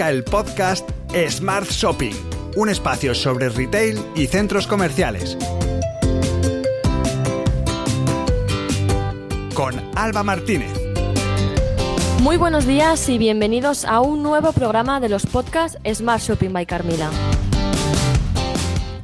El podcast Smart Shopping, un espacio sobre retail y centros comerciales. Con Alba Martínez. Muy buenos días y bienvenidos a un nuevo programa de los podcasts Smart Shopping by Carmila.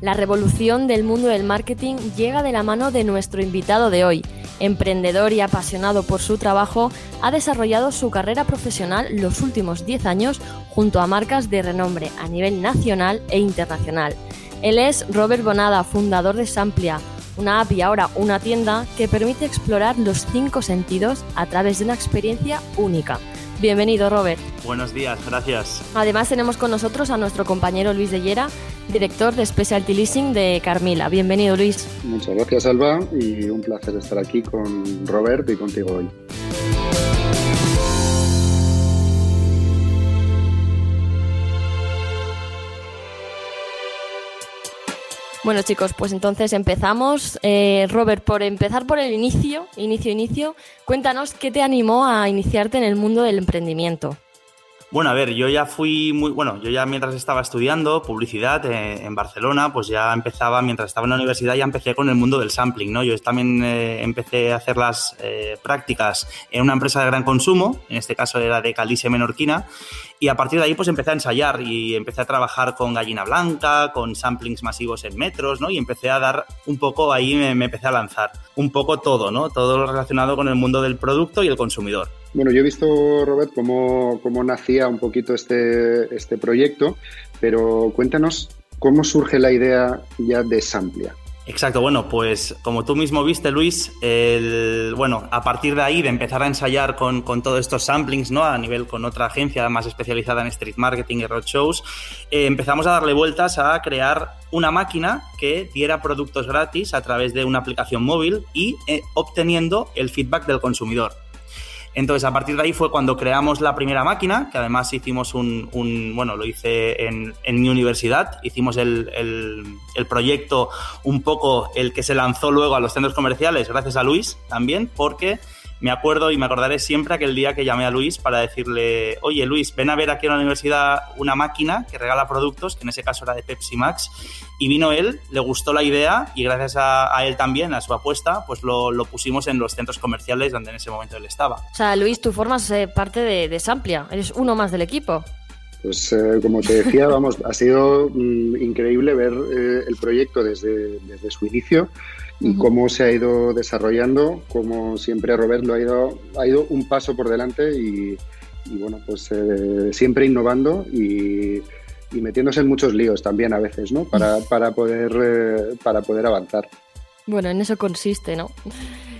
La revolución del mundo del marketing llega de la mano de nuestro invitado de hoy. Emprendedor y apasionado por su trabajo, ha desarrollado su carrera profesional los últimos 10 años junto a marcas de renombre a nivel nacional e internacional. Él es Robert Bonada, fundador de Samplia, una app y ahora una tienda que permite explorar los cinco sentidos a través de una experiencia única. Bienvenido, Robert. Buenos días, gracias. Además tenemos con nosotros a nuestro compañero Luis de Llera, director de Specialty Leasing de Carmila. Bienvenido, Luis. Muchas gracias, Alba, y un placer estar aquí con Robert y contigo hoy. Bueno chicos, pues entonces empezamos. Eh, Robert, por empezar por el inicio, inicio, inicio, cuéntanos qué te animó a iniciarte en el mundo del emprendimiento. Bueno, a ver, yo ya fui muy, bueno, yo ya mientras estaba estudiando publicidad eh, en Barcelona, pues ya empezaba, mientras estaba en la universidad, ya empecé con el mundo del sampling, ¿no? Yo también eh, empecé a hacer las eh, prácticas en una empresa de gran consumo, en este caso era de Calice Menorquina, y a partir de ahí pues empecé a ensayar y empecé a trabajar con gallina blanca, con samplings masivos en metros, ¿no? Y empecé a dar un poco, ahí me, me empecé a lanzar un poco todo, ¿no? Todo lo relacionado con el mundo del producto y el consumidor. Bueno, yo he visto, Robert, cómo, cómo nacía un poquito este, este proyecto, pero cuéntanos cómo surge la idea ya de Samplia. Exacto, bueno, pues como tú mismo viste, Luis, el, bueno, a partir de ahí, de empezar a ensayar con, con todos estos samplings, ¿no? A nivel con otra agencia más especializada en street marketing y roadshows, eh, empezamos a darle vueltas a crear una máquina que diera productos gratis a través de una aplicación móvil y eh, obteniendo el feedback del consumidor. Entonces, a partir de ahí fue cuando creamos la primera máquina, que además hicimos un, un bueno, lo hice en, mi universidad, hicimos el, el, el, proyecto un poco el que se lanzó luego a los centros comerciales, gracias a Luis también, porque me acuerdo y me acordaré siempre aquel día que llamé a Luis para decirle, oye Luis, ven a ver aquí en la universidad una máquina que regala productos, que en ese caso era de Pepsi Max, y vino él, le gustó la idea y gracias a, a él también, a su apuesta, pues lo, lo, pusimos en los centros comerciales donde en ese momento él estaba. O sea, Luis, tú formas eh, parte de, de Samplia, eres uno más del equipo. Pues eh, como te decía, vamos, ha sido mm, increíble ver eh, el proyecto desde, desde su inicio y uh -huh. cómo se ha ido desarrollando, como siempre Robert lo ha ido, ha ido un paso por delante y, y bueno, pues eh, siempre innovando y, y, metiéndose en muchos líos también a veces, ¿no? Para, para, poder, eh, para poder avanzar. Bueno, en eso consiste, ¿no?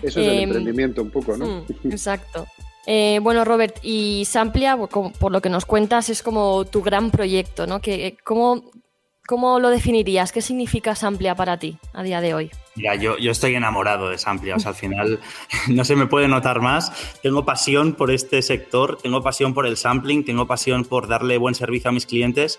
Eso es el emprendimiento un poco, ¿no? Mm, exacto. Eh, bueno, Robert, y Samplia, por lo que nos cuentas, es como tu gran proyecto, ¿no? Que, ¿cómo, ¿Cómo lo definirías? ¿Qué significa Samplia para ti a día de hoy? Mira, yo, yo estoy enamorado de Samplia. O sea, al final no se me puede notar más. Tengo pasión por este sector, tengo pasión por el sampling, tengo pasión por darle buen servicio a mis clientes.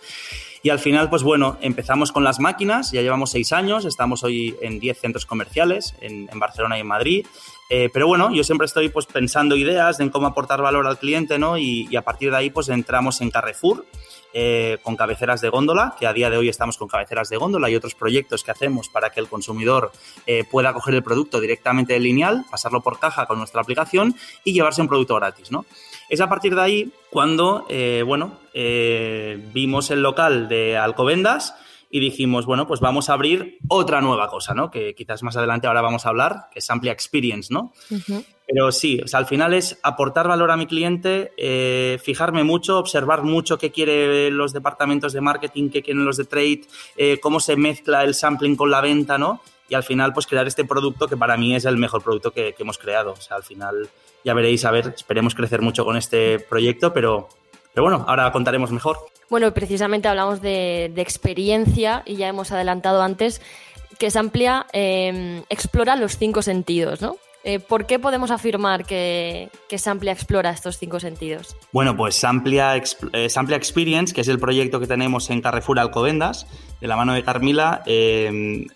Y al final, pues bueno, empezamos con las máquinas, ya llevamos seis años, estamos hoy en 10 centros comerciales, en, Barcelona y en Madrid. Eh, pero bueno, yo siempre estoy pues pensando ideas en cómo aportar valor al cliente, ¿no? Y, a partir de ahí pues entramos en Carrefour, eh, con cabeceras de góndola, que a día de hoy estamos con cabeceras de góndola y otros proyectos que hacemos para que el consumidor eh, pueda coger el producto directamente de lineal, pasarlo por caja con nuestra aplicación y llevarse un producto gratis, ¿no? Es a partir de ahí cuando, eh, bueno, eh, vimos el local de Alcobendas y dijimos, bueno, pues vamos a abrir otra nueva cosa, ¿no? Que quizás más adelante ahora vamos a hablar, que es Amplia Experience, ¿no? Uh -huh. Pero sí, o sea, al final es aportar valor a mi cliente, eh, fijarme mucho, observar mucho qué quieren los departamentos de marketing, qué quieren los de trade, eh, cómo se mezcla el sampling con la venta, ¿no? Y al final, pues crear este producto que para mí es el mejor producto que, que hemos creado. O sea, al final ya veréis, a ver, esperemos crecer mucho con este proyecto, pero, pero bueno, ahora contaremos mejor. Bueno, precisamente hablamos de, de experiencia y ya hemos adelantado antes que Samplia eh, explora los cinco sentidos, ¿no? Eh, ¿Por qué podemos afirmar que, que Samplia explora estos cinco sentidos? Bueno, pues Samplia, eh, Samplia Experience, que es el proyecto que tenemos en Carrefour Alcobendas, de la mano de Carmila, eh,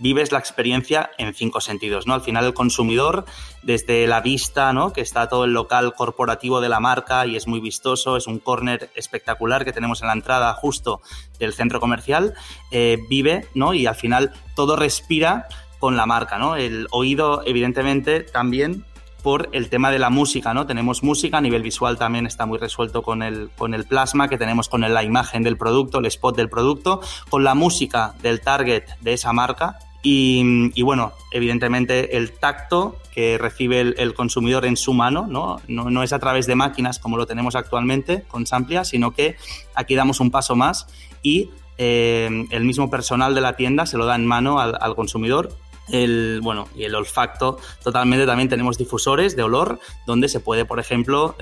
vives la experiencia en cinco sentidos, ¿no? Al final el consumidor, desde la vista, ¿no? Que está todo el local corporativo de la marca y es muy vistoso, es un corner espectacular que tenemos en la entrada justo del centro comercial, eh, vive, ¿no? Y al final todo respira con la marca, ¿no? El oído, evidentemente, también por el tema de la música, ¿no? Tenemos música, a nivel visual también está muy resuelto con el, con el plasma que tenemos con la imagen del producto, el spot del producto, con la música del target de esa marca y, bueno, evidentemente el tacto que recibe el, consumidor en su mano, ¿no? ¿no? es a través de máquinas como lo tenemos actualmente con Samplia, sino que aquí damos un paso más y eh, el mismo personal de la tienda se lo da en mano al consumidor el, bueno, y el olfacto, totalmente también tenemos difusores de olor donde se puede, por ejemplo,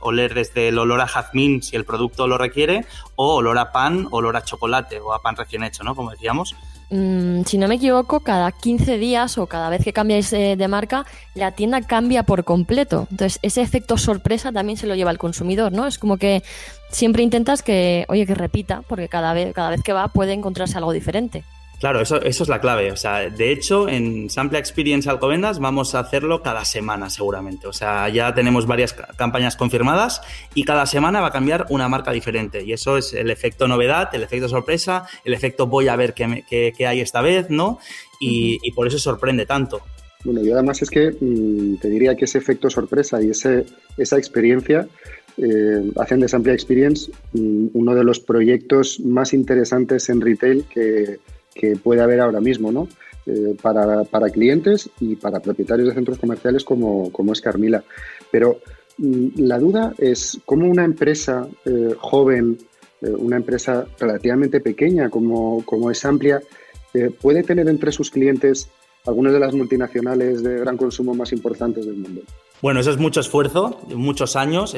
oler desde el olor a jazmín si el producto lo requiere, o olor a pan, olor a chocolate o a pan recién hecho, ¿no? Como decíamos. Mm, si no me equivoco, cada 15 días o cada vez que cambiáis eh, de marca, la tienda cambia por completo. Entonces, ese efecto sorpresa también se lo lleva el consumidor, ¿no? Es como que siempre intentas que, oye, que repita, porque cada vez, cada vez que va puede encontrarse algo diferente. Claro, eso, eso es la clave. O sea, de hecho, en Sample Experience Alcobendas vamos a hacerlo cada semana seguramente. O sea, ya tenemos varias campañas confirmadas y cada semana va a cambiar una marca diferente. Y eso es el efecto novedad, el efecto sorpresa, el efecto voy a ver qué, qué, hay esta vez, ¿no? Y, y, por eso sorprende tanto. Bueno, y además es que mm, te diría que ese efecto sorpresa y ese, esa experiencia eh, hacen de Sample Experience mm, uno de los proyectos más interesantes en retail que que puede haber ahora mismo, ¿no? Eh, para, para, clientes y para propietarios de centros comerciales como, como es Carmila. Pero mm, la duda es cómo una empresa eh, joven, eh, una empresa relativamente pequeña como, como es Amplia, puede tener entre sus clientes algunas de las multinacionales de gran consumo más importantes del mundo. Bueno, eso es mucho esfuerzo, muchos años.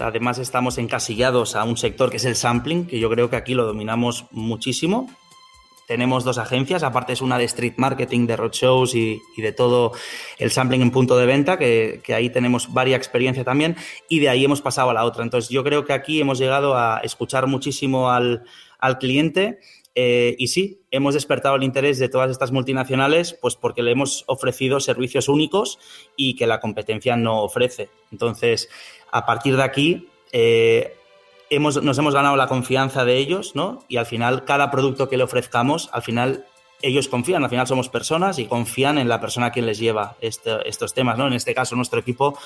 además, estamos encasillados a un sector que es el sampling, que yo creo que aquí lo dominamos muchísimo tenemos dos agencias, aparte es una de street marketing, de roadshows y, de todo el sampling en punto de venta, que, ahí tenemos varias experiencia también, y de ahí hemos pasado a la otra. Entonces yo creo que aquí hemos llegado a escuchar muchísimo al, cliente eh, y sí, hemos despertado el interés de todas estas multinacionales, pues porque le hemos ofrecido servicios únicos y que la competencia no ofrece. Entonces, a partir de aquí, eh, nos hemos ganado la confianza de ellos, ¿no? Y al final, cada producto que le ofrezcamos, al final ellos confían, al final somos personas y confían en la persona quien les lleva este, estos temas, ¿no? En este caso, nuestro equipo,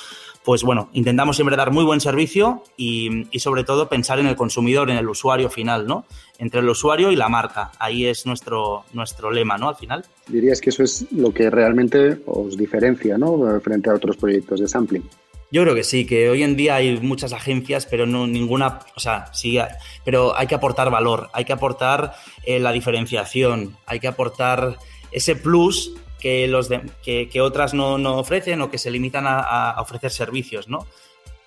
pues bueno, intentamos siempre dar muy buen servicio y, sobre todo pensar en el consumidor, en el usuario final, ¿no? Entre el usuario y la marca. Ahí es nuestro, nuestro lema, ¿no? Al final. Dirías que eso es lo que realmente os diferencia, ¿no? Frente a otros proyectos de sampling. Yo creo que sí, que hoy en día hay muchas agencias, pero no ninguna, o sea, sí, pero hay que aportar valor, hay que aportar eh, la diferenciación, hay que aportar ese plus que, los que, otras no, ofrecen o que se limitan a, ofrecer servicios, ¿no?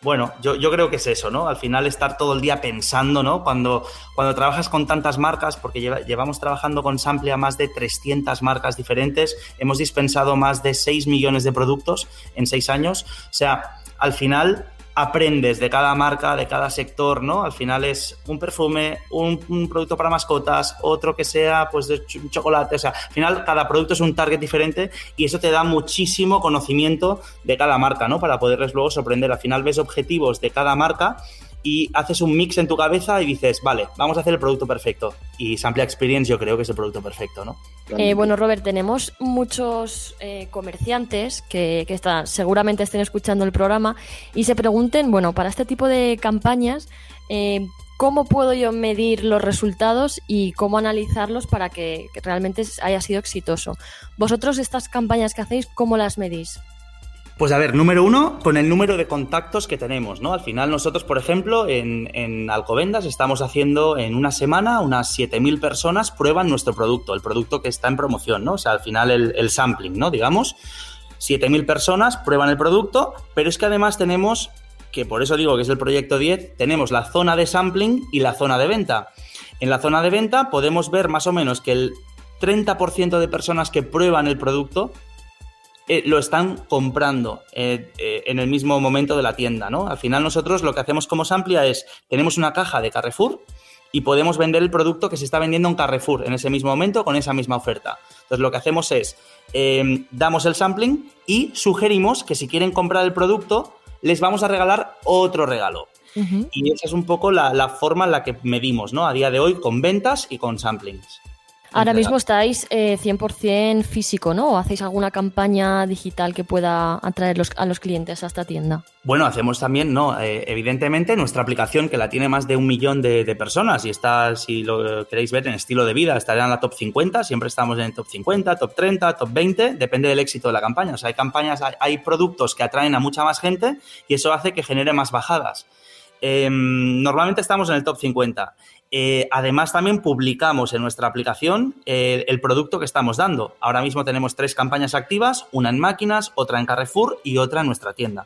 Bueno, yo, yo, creo que es eso, ¿no? Al final estar todo el día pensando, ¿no? Cuando, cuando trabajas con tantas marcas, porque llevamos trabajando con Samplia más de 300 marcas diferentes, hemos dispensado más de 6 millones de productos en 6 años, o sea, al final aprendes de cada marca, de cada sector, ¿no? Al final es un perfume, un, producto para mascotas, otro que sea pues de chocolate, o sea, al final cada producto es un target diferente y eso te da muchísimo conocimiento de cada marca, ¿no? Para poderles luego sorprender. Al final ves objetivos de cada marca y haces un mix en tu cabeza y dices, vale, vamos a hacer el producto perfecto. Y Sample Experience yo creo que es el producto perfecto, ¿no? Eh, bueno, Robert, tenemos muchos eh, comerciantes que, están, seguramente estén escuchando el programa y se pregunten, bueno, para este tipo de campañas, eh, ¿cómo puedo yo medir los resultados y cómo analizarlos para que realmente haya sido exitoso? Vosotros estas campañas que hacéis, ¿cómo las medís? Pues a ver, número uno, con el número de contactos que tenemos, ¿no? Al final nosotros, por ejemplo, en, Alcobendas estamos haciendo en una semana unas 7.000 personas prueban nuestro producto, el producto que está en promoción, ¿no? O sea, al final el, sampling, ¿no? Digamos, 7.000 personas prueban el producto, pero es que además tenemos, que por eso digo que es el proyecto 10, tenemos la zona de sampling y la zona de venta. En la zona de venta podemos ver más o menos que el 30% de personas que prueban el producto eh, lo están comprando eh, eh, en el mismo momento de la tienda, ¿no? Al final nosotros lo que hacemos como Samplia es, tenemos una caja de Carrefour y podemos vender el producto que se está vendiendo en Carrefour en ese mismo momento con esa misma oferta. Entonces lo que hacemos es, em, damos el sampling y sugerimos que si quieren comprar el producto, les vamos a regalar otro regalo. Y esa es un poco la, la, forma en la que medimos, ¿no? A día de hoy con ventas y con samplings. Ahora mismo estáis eh, 100% físico, ¿no? ¿O hacéis alguna campaña digital que pueda atraer a los clientes a esta tienda? Bueno, hacemos también, ¿no? Eh, evidentemente, nuestra aplicación, que la tiene más de un millón de, personas y está, si lo queréis ver, en estilo de vida, estará en la top 50, siempre estamos en el top 50, top 30, top 20, depende del éxito de la campaña. O sea, hay campañas, hay, productos que atraen a mucha más gente y eso hace que genere más bajadas. Em, normalmente estamos en el top 50 eh, además, también publicamos en nuestra aplicación eh, el producto que estamos dando. Ahora mismo tenemos tres campañas activas, una en máquinas, otra en Carrefour y otra en nuestra tienda.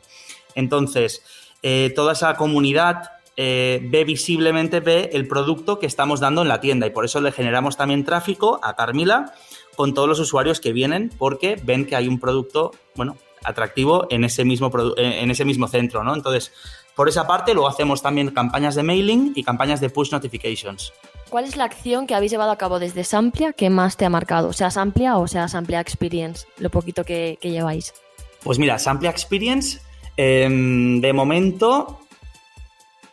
Entonces, eh, toda esa comunidad ve visiblemente ve el producto que estamos dando en la tienda y por eso le generamos también tráfico a Carmila con todos los usuarios que vienen porque ven que hay un producto, bueno, atractivo en ese mismo, en ese mismo centro, ¿no? Entonces, por esa parte, luego hacemos también campañas de mailing y campañas de push notifications. ¿Cuál es la acción que habéis llevado a cabo desde Samplia que más te ha marcado? Sea Samplia o sea Samplia Experience, lo poquito que, lleváis. Pues mira, Samplia Experience, em, de momento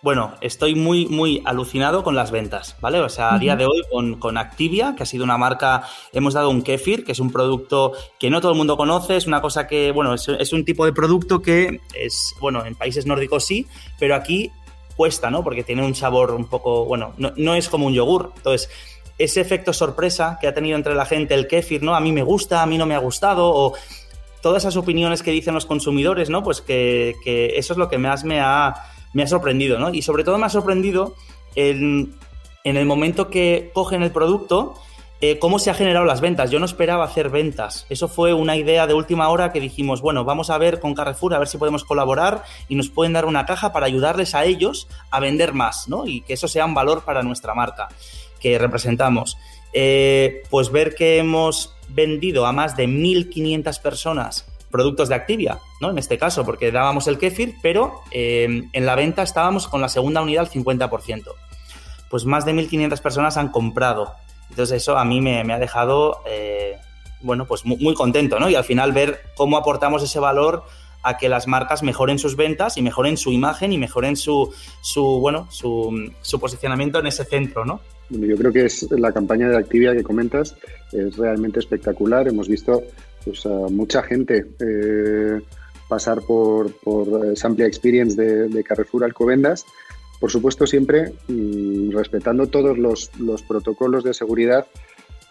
bueno, estoy muy, muy alucinado con las ventas, ¿vale? O sea, a día de hoy con, Activia, que ha sido una marca, hemos dado un kefir, que es un producto que no todo el mundo conoce, es una cosa que, bueno, es, un tipo de producto que es, bueno, en países nórdicos sí, pero aquí cuesta, ¿no? Porque tiene un sabor un poco, bueno, no, es como un yogur. Entonces, ese efecto sorpresa que ha tenido entre la gente el kefir, ¿no? A mí me gusta, a mí no me ha gustado, o todas esas opiniones que dicen los consumidores, ¿no? Pues que, que eso es lo que más me ha me ha sorprendido, ¿no? Y sobre todo me ha sorprendido en, el momento que cogen el producto, eh, cómo se han generado las ventas. Yo no esperaba hacer ventas. Eso fue una idea de última hora que dijimos, bueno, vamos a ver con Carrefour, a ver si podemos colaborar y nos pueden dar una caja para ayudarles a ellos a vender más, ¿no? Y que eso sea un valor para nuestra marca que representamos. Eh, pues ver que hemos vendido a más de 1.500 personas productos de Activia, ¿no? En este caso, porque dábamos el kefir, pero eh, en la venta estábamos con la segunda unidad al 50%. Pues más de 1.500 personas han comprado. Entonces eso a mí me, ha dejado, eh, bueno, pues muy, contento, ¿no? Y al final ver cómo aportamos ese valor a que las marcas mejoren sus ventas y mejoren su imagen y mejoren su, su bueno, su posicionamiento en ese centro, ¿no? Bueno, yo creo que es la campaña de Activia que comentas es realmente espectacular. Hemos visto pues, a mucha gente eh, pasar por, por Samplia Experience de, Carrefour Alcobendas. Por supuesto, siempre mm, respetando todos los, protocolos de seguridad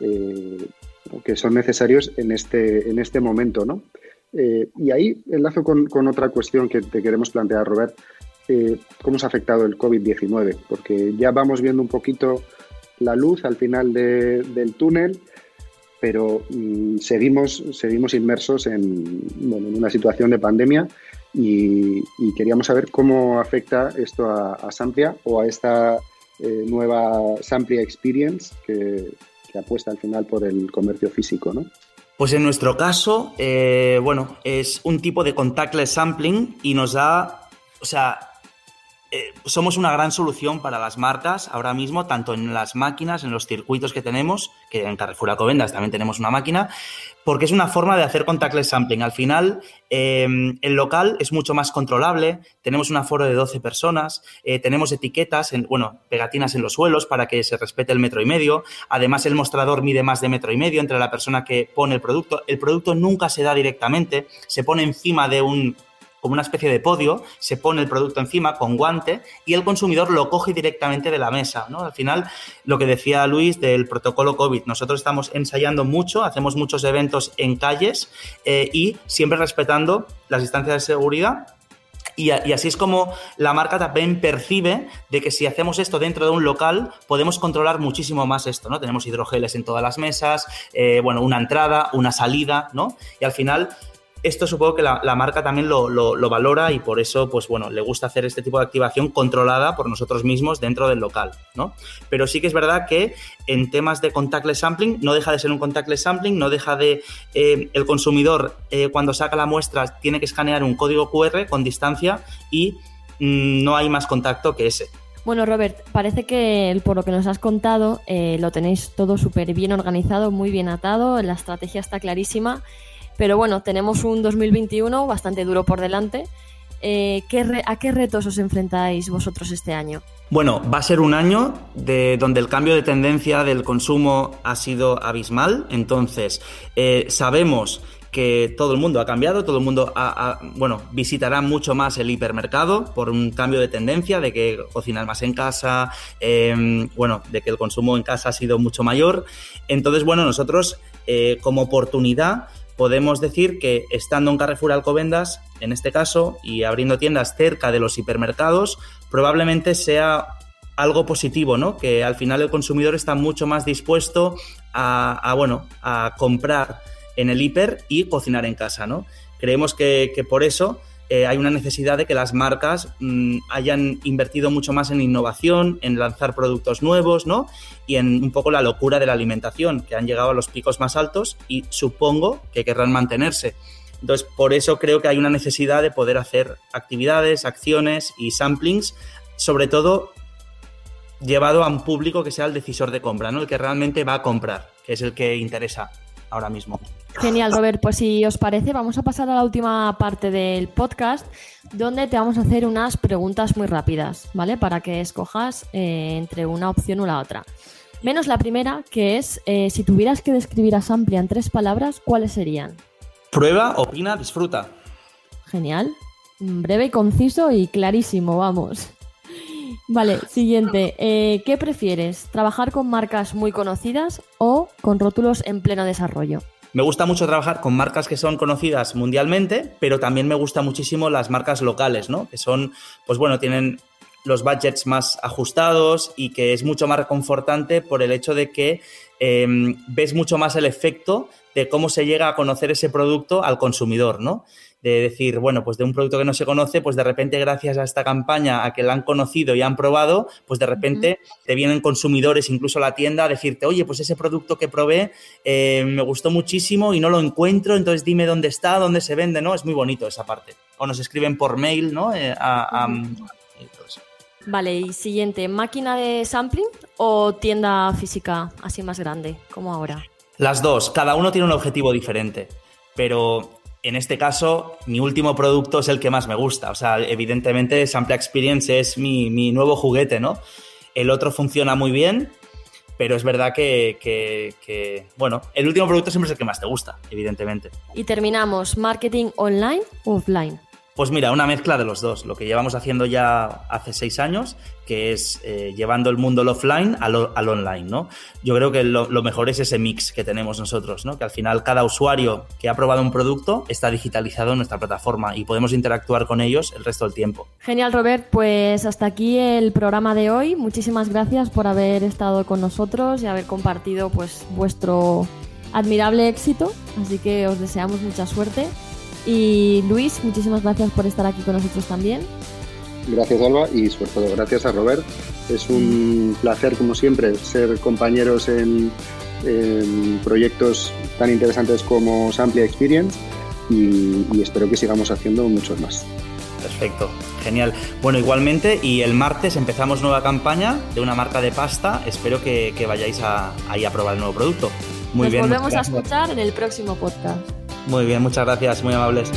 eh, que son necesarios en este, en este momento. ¿no? Eh, y ahí enlazo con, con, otra cuestión que te queremos plantear, Robert. ¿Cómo se ha afectado el COVID-19? Porque ya vamos viendo un poquito la luz al final del túnel pero mm, seguimos, seguimos inmersos en, una situación de pandemia y, queríamos saber cómo afecta esto a, Samplia o a esta eh, nueva Samplia Experience que, apuesta al final por el comercio físico, ¿no? Pues en nuestro caso, eh, bueno, es un tipo de contactless sampling y nos da, o sea, eh, somos una gran solución para las marcas ahora mismo, tanto en las máquinas, en los circuitos que tenemos, que en Carrefour Acovendas también tenemos una máquina, porque es una forma de hacer contactless sampling. Al final, em, el local es mucho más controlable, tenemos un aforo de 12 personas, eh, tenemos etiquetas, en, bueno, pegatinas en los suelos para que se respete el metro y medio. Además, el mostrador mide más de metro y medio entre la persona que pone el producto. El producto nunca se da directamente, se pone encima de un como una especie de podio, se pone el producto encima con guante y el consumidor lo coge directamente de la mesa. ¿no? Al final, lo que decía Luis del protocolo COVID, nosotros estamos ensayando mucho, hacemos muchos eventos en calles eh, y siempre respetando las distancias de seguridad y, así es como la marca también percibe de que si hacemos esto dentro de un local, podemos controlar muchísimo más esto, ¿no? Tenemos hidrogeles en todas las mesas, eh, bueno, una entrada, una salida, ¿no? Y al final esto supongo que la, marca también lo, valora y por eso, pues bueno, le gusta hacer este tipo de activación controlada por nosotros mismos dentro del local, ¿no? Pero sí que es verdad que en temas de contactless sampling, no deja de ser un contactless sampling, no deja de eh, el consumidor eh, cuando saca la muestra tiene que escanear un código QR con distancia y mm, no hay más contacto que ese. Bueno, Robert, parece que por lo que nos has contado eh, lo tenéis todo súper bien organizado, muy bien atado, la estrategia está clarísima, pero bueno, tenemos un 2021 bastante duro por delante. Eh, ¿A qué retos os enfrentáis vosotros este año? Bueno, va a ser un año de donde el cambio de tendencia del consumo ha sido abismal. Entonces, eh, sabemos que todo el mundo ha cambiado, todo el mundo bueno, visitará mucho más el hipermercado por un cambio de tendencia, de que cocinar más en casa, em, bueno, de que el consumo en casa ha sido mucho mayor. Entonces, bueno, nosotros eh, como oportunidad podemos decir que estando en Carrefour Alcobendas, en este caso, y abriendo tiendas cerca de los hipermercados, probablemente sea algo positivo, ¿no? Que al final el consumidor está mucho más dispuesto a bueno, a comprar en el hiper y cocinar en casa, ¿no? Creemos que, por eso eh, hay una necesidad de que las marcas mm, hayan invertido mucho más en innovación, en lanzar productos nuevos, ¿no? Y en un poco la locura de la alimentación, que han llegado a los picos más altos y supongo que querrán mantenerse. Entonces, por eso creo que hay una necesidad de poder hacer actividades, acciones y samplings, sobre todo llevado a un público que sea el decisor de compra, ¿no? El que realmente va a comprar, que es el que interesa ahora mismo. Genial, Robert. Pues si os parece, vamos a pasar a la última parte del podcast, donde te vamos a hacer unas preguntas muy rápidas, ¿vale? Para que escojas eh, entre una opción o la otra. Menos la primera, que es, eh, si tuvieras que describir a Samplia en tres palabras, ¿cuáles serían? Prueba, opina, disfruta. Genial. Breve, conciso y clarísimo, vamos. Vale, siguiente. Eh, ¿Qué prefieres? ¿Trabajar con marcas muy conocidas o con rótulos en pleno desarrollo? Me gusta mucho trabajar con marcas que son conocidas mundialmente, pero también me gusta muchísimo las marcas locales, ¿no? Que son, pues bueno, tienen los budgets más ajustados y que es mucho más reconfortante por el hecho de que em, ves mucho más el efecto de cómo se llega a conocer ese producto al consumidor, ¿no? De decir, bueno, pues de un producto que no se conoce, pues de repente gracias a esta campaña, a que la han conocido y han probado, pues de repente te vienen consumidores incluso a la tienda a decirte, oye, pues ese producto que probé eh, me gustó muchísimo y no lo encuentro, entonces dime dónde está, dónde se vende, ¿no? Es muy bonito esa parte. O nos escriben por mail, ¿no? Eh, vale, y siguiente, ¿máquina de sampling o tienda física así más grande, como ahora? Las dos, cada uno tiene un objetivo diferente, pero en este caso, mi último producto es el que más me gusta. O sea, evidentemente, Sample Experience es mi, nuevo juguete, ¿no? El otro funciona muy bien, pero es verdad que, que, bueno, el último producto siempre es el que más te gusta, evidentemente. Y terminamos, marketing online o offline. Pues mira, una mezcla de los dos, lo que llevamos haciendo ya hace seis años, que es eh, llevando el mundo offline al, online, ¿no? Yo creo que lo, mejor es ese mix que tenemos nosotros, ¿no? Que al final cada usuario que ha probado un producto está digitalizado en nuestra plataforma y podemos interactuar con ellos el resto del tiempo. Genial, Robert. Pues hasta aquí el programa de hoy. Muchísimas gracias por haber estado con nosotros y haber compartido pues vuestro admirable éxito. Así que os deseamos mucha suerte y Luis, muchísimas gracias por estar aquí con nosotros también. Gracias Alba y sobre todo gracias a Robert. Es un placer como siempre ser compañeros en, proyectos tan interesantes como Samplia Experience y, espero que sigamos haciendo muchos más. Perfecto, genial. Bueno, igualmente, y el martes empezamos nueva campaña de una marca de pasta. Espero que, vayáis ahí a probar el nuevo producto. Muy Nos volvemos a escuchar en el próximo podcast. Muy bien, muchas gracias, muy amables.